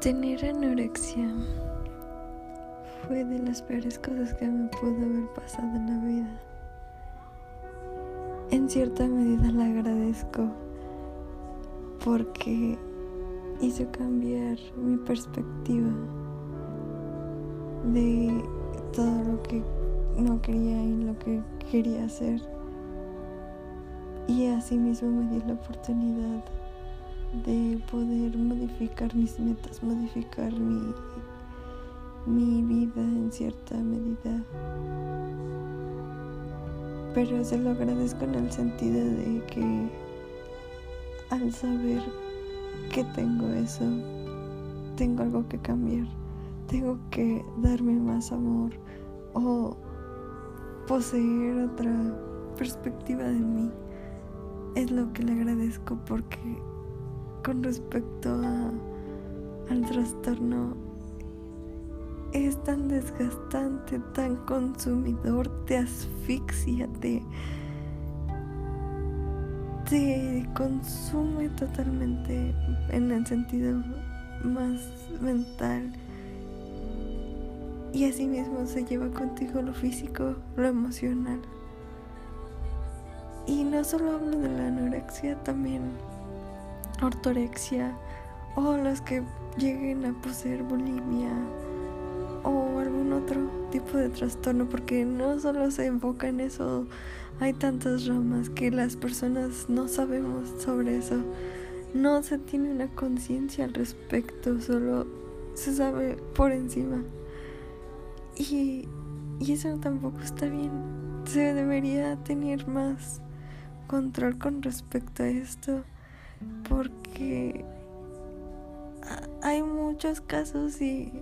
Tener anorexia fue de las peores cosas que me pudo haber pasado en la vida. En cierta medida la agradezco porque hizo cambiar mi perspectiva de todo lo que no quería y lo que quería hacer. Y así mismo me dio la oportunidad de poder modificar mis metas, modificar mi, mi vida en cierta medida. Pero se lo agradezco en el sentido de que al saber que tengo eso, tengo algo que cambiar, tengo que darme más amor o poseer otra perspectiva de mí. Es lo que le agradezco porque con respecto al trastorno es tan desgastante, tan consumidor, te asfixia, te, te consume totalmente en el sentido más mental. Y así mismo se lleva contigo lo físico, lo emocional. Y no solo hablo de la anorexia, también ortorexia o los que lleguen a poseer bulimia o algún otro tipo de trastorno porque no solo se enfoca en eso hay tantas ramas que las personas no sabemos sobre eso. No se tiene una conciencia al respecto solo se sabe por encima. Y, y eso tampoco está bien. Se debería tener más control con respecto a esto porque hay muchos casos y,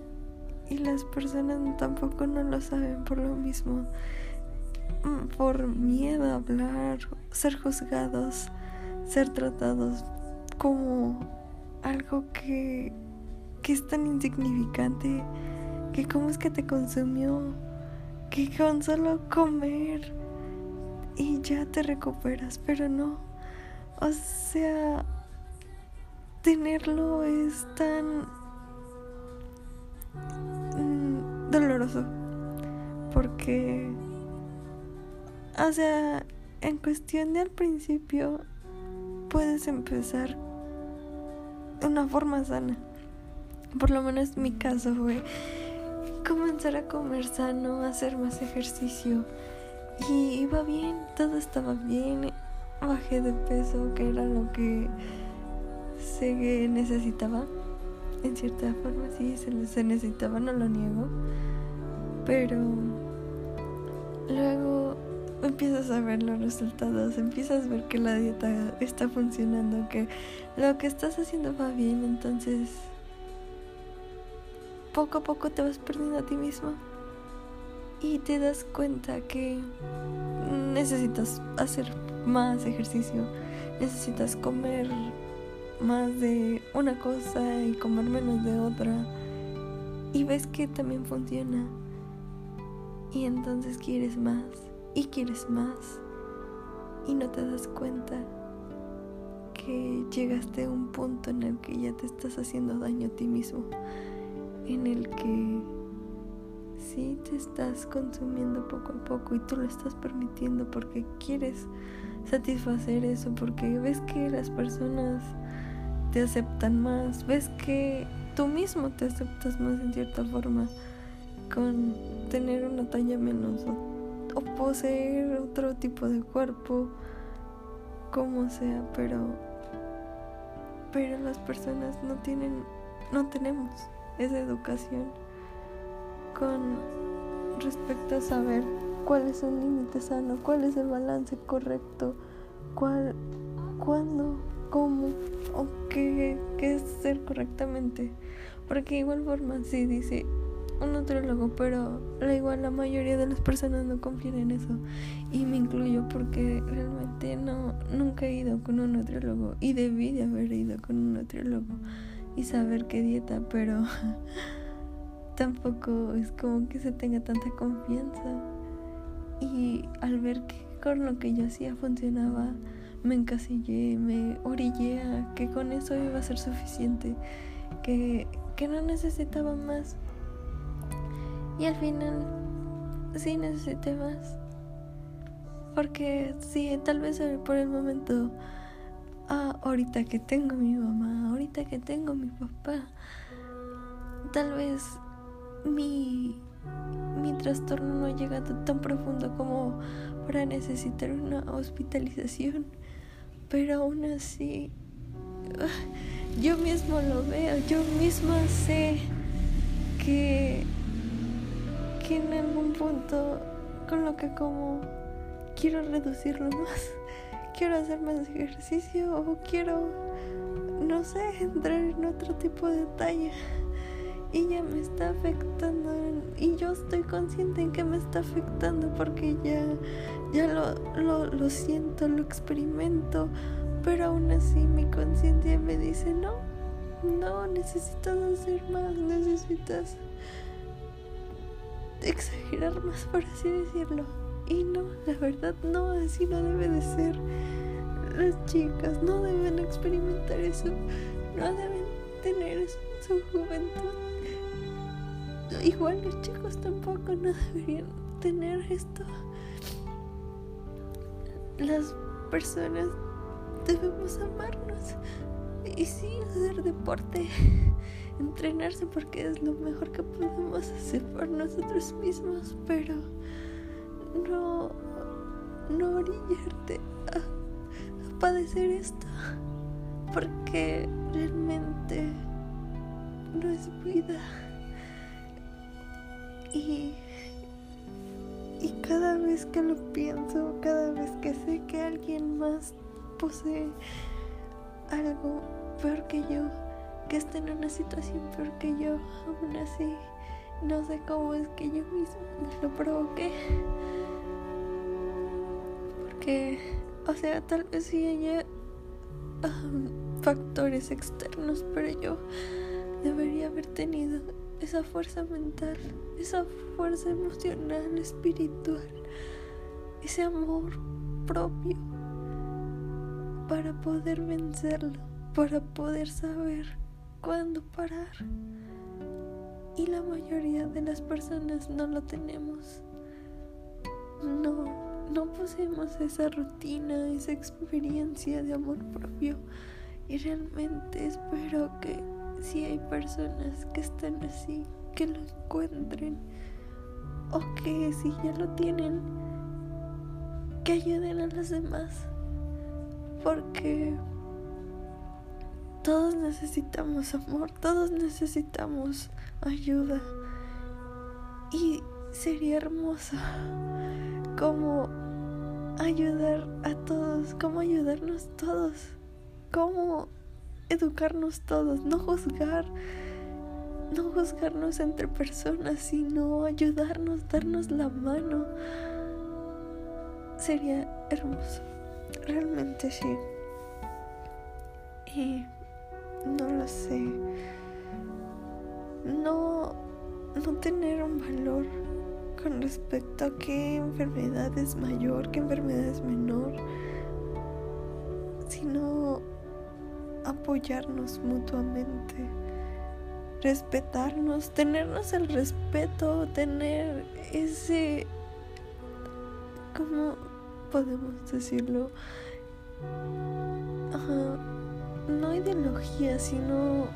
y las personas tampoco no lo saben por lo mismo, mm, por miedo a hablar, ser juzgados, ser tratados como algo que, que es tan insignificante, que cómo es que te consumió, que con solo comer y ya te recuperas, pero no o sea, tenerlo es tan mm, doloroso. Porque, o sea, en cuestión de al principio, puedes empezar de una forma sana. Por lo menos mi caso fue comenzar a comer sano, hacer más ejercicio. Y iba bien, todo estaba bien bajé de peso, que era lo que se necesitaba. En cierta forma sí, se, necesitaba, no lo niego. Pero luego empiezas a ver los resultados, empiezas a ver que la dieta está funcionando, que lo que estás haciendo va bien, entonces poco a poco te vas perdiendo a ti mismo y te das cuenta que necesitas hacer más ejercicio, necesitas comer más de una cosa y comer menos de otra. Y ves que también funciona. Y entonces quieres más y quieres más. Y no te das cuenta que llegaste a un punto en el que ya te estás haciendo daño a ti mismo. En el que sí te estás consumiendo poco a poco y tú lo estás permitiendo porque quieres satisfacer eso porque ves que las personas te aceptan más, ves que tú mismo te aceptas más en cierta forma con tener una talla menos o, poseer otro tipo de cuerpo, como sea, pero pero las personas no tienen no tenemos esa educación con respecto a saber cuál es un límite sano, cuál es el balance correcto, cuál, cuándo, cómo o qué, qué es ser correctamente. Porque igual forma sí dice un nutriólogo, pero la igual la mayoría de las personas no confían en eso. Y me incluyo porque realmente no, nunca he ido con un nutriólogo. Y debí de haber ido con un nutriólogo y saber qué dieta, pero tampoco es como que se tenga tanta confianza. Y al ver que con lo que yo hacía funcionaba, me encasillé, me orillé a que con eso iba a ser suficiente, que que no necesitaba más. Y al final sí necesité más. Porque sí, tal vez por el momento, ah, ahorita que tengo mi mamá, ahorita que tengo mi papá, tal vez mi, mi trastorno no ha llegado tan profundo como para necesitar una hospitalización. Pero aún así, ah, yo mismo lo veo, yo misma sé que, que en algún punto con lo que como quiero reducirlo más, quiero hacer más ejercicio o quiero, no sé, entrar en otro tipo de talla y ya me está afectando y yo estoy consciente en que me está afectando porque ya ya lo, lo, siento, lo experimento, pero aún así mi conciencia me dice no, no, necesitas hacer más, necesitas exagerar más, por así decirlo. Y no, la verdad no, así no debe de ser. Las chicas no deben experimentar eso, no deben tener eso en su juventud. Igual los chicos tampoco no deberían tener esto. Las personas debemos amarnos y sí hacer deporte, entrenarse porque es lo mejor que podemos hacer por nosotros mismos, pero no, no orillarte a, a padecer esto porque realmente no es vida. Y, cada vez que lo pienso, cada vez que sé que alguien más posee algo peor que yo, que está en una situación peor que yo, aún así no sé cómo es que yo mismo lo provoqué. Porque, o sea, tal vez sí haya factores externos, pero yo debería haber tenido esa fuerza mental, esa fuerza emocional, espiritual, ese amor propio para poder vencerlo, para poder saber cuándo parar. Y la mayoría de las personas no lo tenemos. No, no poseemos esa rutina, esa experiencia de amor propio. Y realmente espero que si hay personas que están así, que lo encuentren. O que si ya lo tienen, que ayuden a los demás porque todos necesitamos amor, todos necesitamos ayuda. Y sería hermoso como ayudar a todos, como ayudarnos todos, como educarnos todos, no juzgar, no juzgarnos entre personas, sino ayudarnos, darnos la mano. Sería hermoso. Realmente sí. Y no lo sé. No, no tener un valor con respecto a qué enfermedad es mayor, qué enfermedad es menor, apoyarnos mutuamente, respetarnos, tenernos el respeto, tener ese, como podemos decirlo, no ideología, sino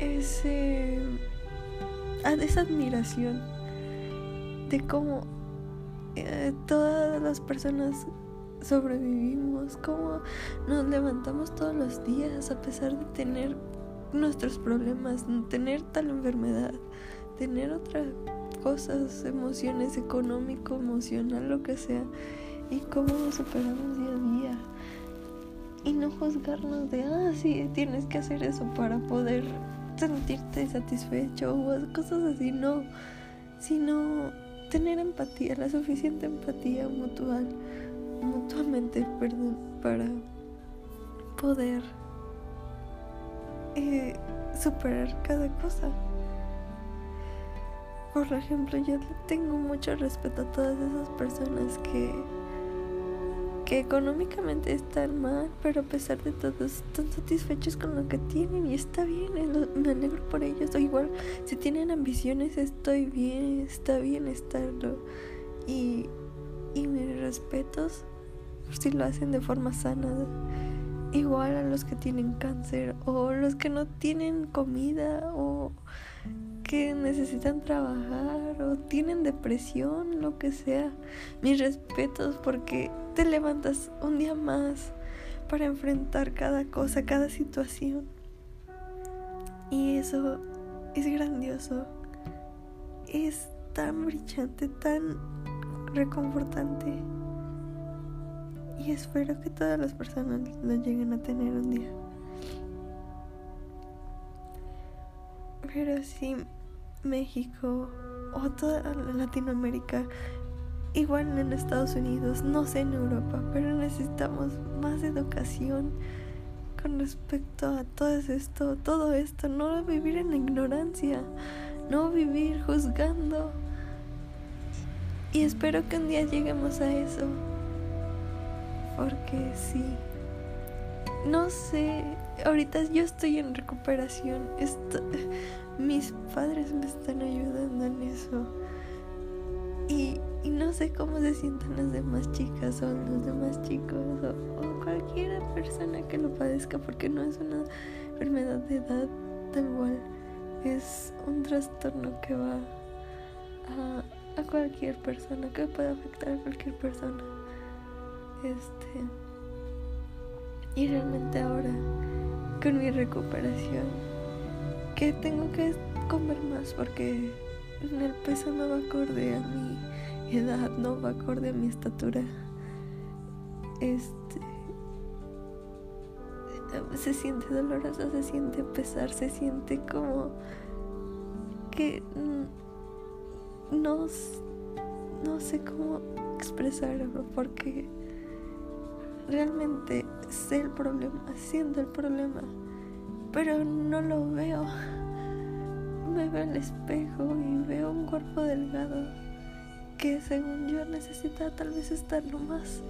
ese, ah, esa admiración de cómo eh, todas las personas sobrevivimos, cómo nos levantamos todos los días a pesar de tener nuestros problemas, tener tal enfermedad, tener otra cosas, emociones, económico, emocional, lo que sea, y cómo nos superamos día a día. Y no juzgarnos de, ah, sí, tienes que hacer eso para poder sentirte satisfecho o cosas así, no, sino tener empatía, la suficiente empatía mutual, mutuamente, perdón, para poder eh, superar cada cosa. Por ejemplo, yo tengo mucho respeto a todas esas personas que, que económicamente están mal, pero a pesar de todo están satisfechos con lo que tienen y está bien, me alegro por ellos. O igual, si tienen ambiciones, estoy bien, está bien estarlo. Y, y mis respetos si lo hacen de forma sana. Igual a los que tienen cáncer o los que no tienen comida o que necesitan trabajar o tienen depresión, lo que sea. Mis respetos porque te levantas un día más para enfrentar cada cosa, cada situación. Y eso es grandioso. Es tan brillante, tan reconfortante. Y espero que todas las personas lo lleguen a tener un día. Pero sí, México o toda Latinoamérica, igual en Estados Unidos, no sé en Europa, pero necesitamos más educación con respecto a todo esto, todo esto, no vivir en ignorancia, no vivir juzgando. Y espero que un día lleguemos a eso, porque sí, no sé, ahorita yo estoy en recuperación, mis padres me están ayudando en eso. Y, no sé cómo se sientan las demás chicas o los demás chicos o, o cualquier persona que lo padezca porque no es una enfermedad de edad tal cual. Es un trastorno que va a, a cualquier persona, que puede afectar a cualquier persona. Este. Y realmente ahora, con mi recuperación, que tengo que comer más porque el peso no va acorde a mi edad, no va acorde a mi estatura. Este se siente doloroso, se siente pesar, se siente como que no, no sé cómo expresarlo porque realmente sé el problema, siento el problema pero no lo veo. Me veo el espejo y veo un cuerpo delgado que según yo necesita tal vez estarlo más.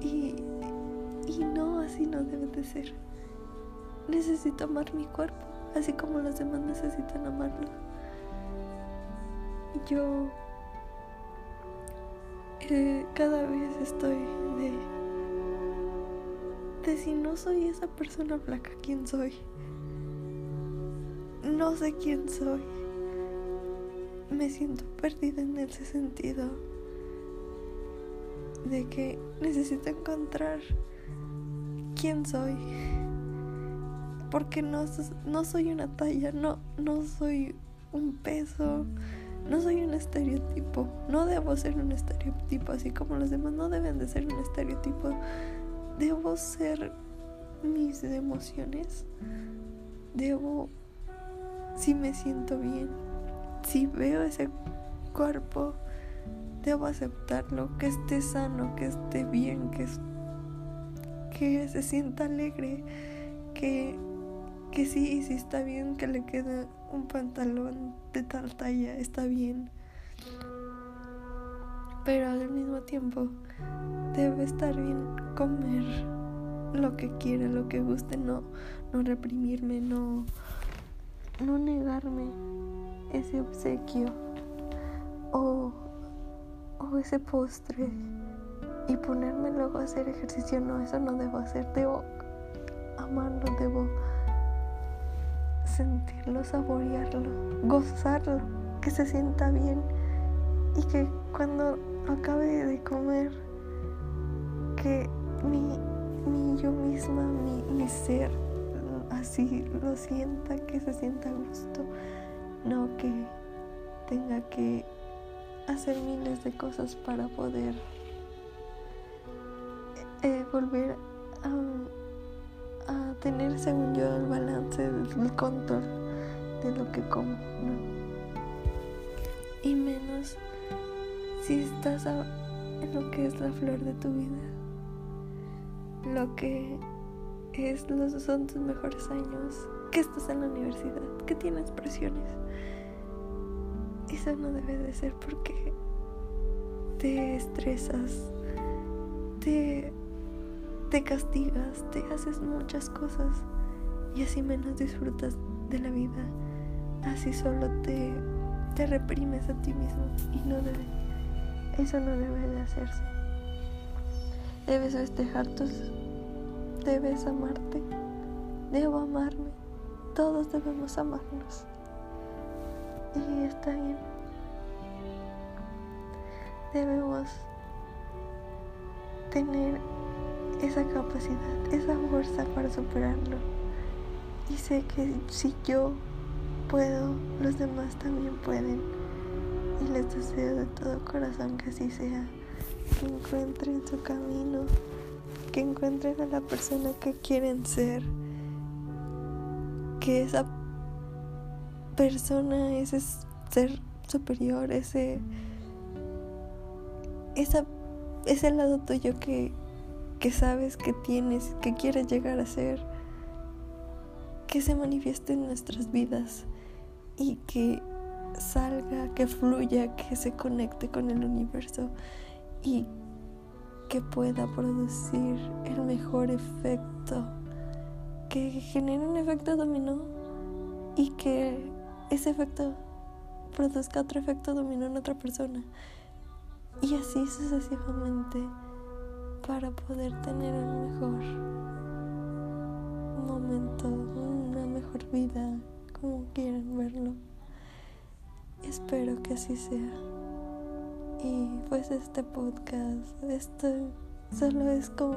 Y, y no, así no debe de ser. Necesito amar mi cuerpo, así como los demás necesitan amarlo. Yo eh, cada vez estoy de si no soy esa persona flaca, ¿quién soy? No sé quién soy. Me siento perdida en ese sentido. De que necesito encontrar quién soy. Porque no, no soy una talla, no, no soy un peso, no soy un estereotipo. No debo ser un estereotipo, así como los demás no deben de ser un estereotipo debo ser mis emociones. Debo, si me siento bien, si veo ese cuerpo, debo aceptarlo, que esté sano, que esté bien, que, que se sienta alegre, que, que sí, si está bien, que le quede un pantalón de tal talla, está bien. Pero al mismo tiempo, debe estar bien comer lo que quiera, lo que guste, no, no reprimirme, no, no negarme ese obsequio o, o ese postre y ponerme luego a hacer ejercicio. No, eso no debo hacer, debo amarlo, debo sentirlo, saborearlo, gozarlo, que se sienta bien y que cuando acabe de comer que mi, yo misma, mi, ser, así lo sienta, que se sienta a gusto, no que tenga que hacer miles de cosas para poder eh, volver a, a, tener, según yo, el balance, el control de lo que como, ¿no? Y menos si estás en lo que es la flor de tu vida lo que es son tus mejores años, que estás en la universidad, que tienes presiones. Eso no debe de ser porque te estresas te, te castigas, te haces muchas cosas y así menos disfrutas de la vida. Así solo te, te reprimes a ti mismo y no debe, eso no debe de hacerse. Debes festejar tus, debes amarte, debo amarme, todos debemos amarnos y está bien. Debemos tener esa capacidad, esa fuerza para superarlo. Y sé que si yo puedo, los demás también pueden. Y les deseo de todo corazón que así sea, que encuentren su camino, que encuentren a la persona que quieren ser, que esa persona, ese ser superior, ese, esa, ese lado tuyo que, que sabes que tienes, que quieres llegar a ser, que se manifieste en nuestras vidas y que salga, que fluya, que se conecte con el universo y que pueda producir el mejor efecto, que genere un efecto dominó y que ese efecto produzca otro efecto dominó en otra persona. Y así sucesivamente para poder tener un mejor momento, una mejor vida, como quieran verlo. Espero que así sea. Y pues este podcast, esto solo es como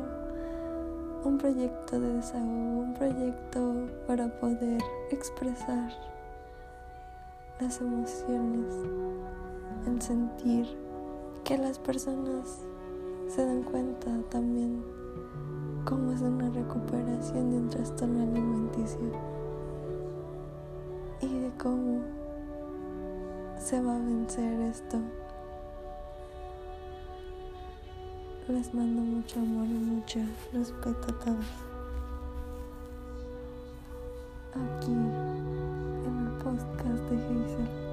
un proyecto de desahogo, un proyecto para poder expresar las emociones, el sentir que las personas se dan cuenta también cómo es una recuperación de un trastorno alimenticio y de cómo se va a vencer esto. Les mando mucho amor y mucho respeto a todos. Aquí en el podcast de Hazel.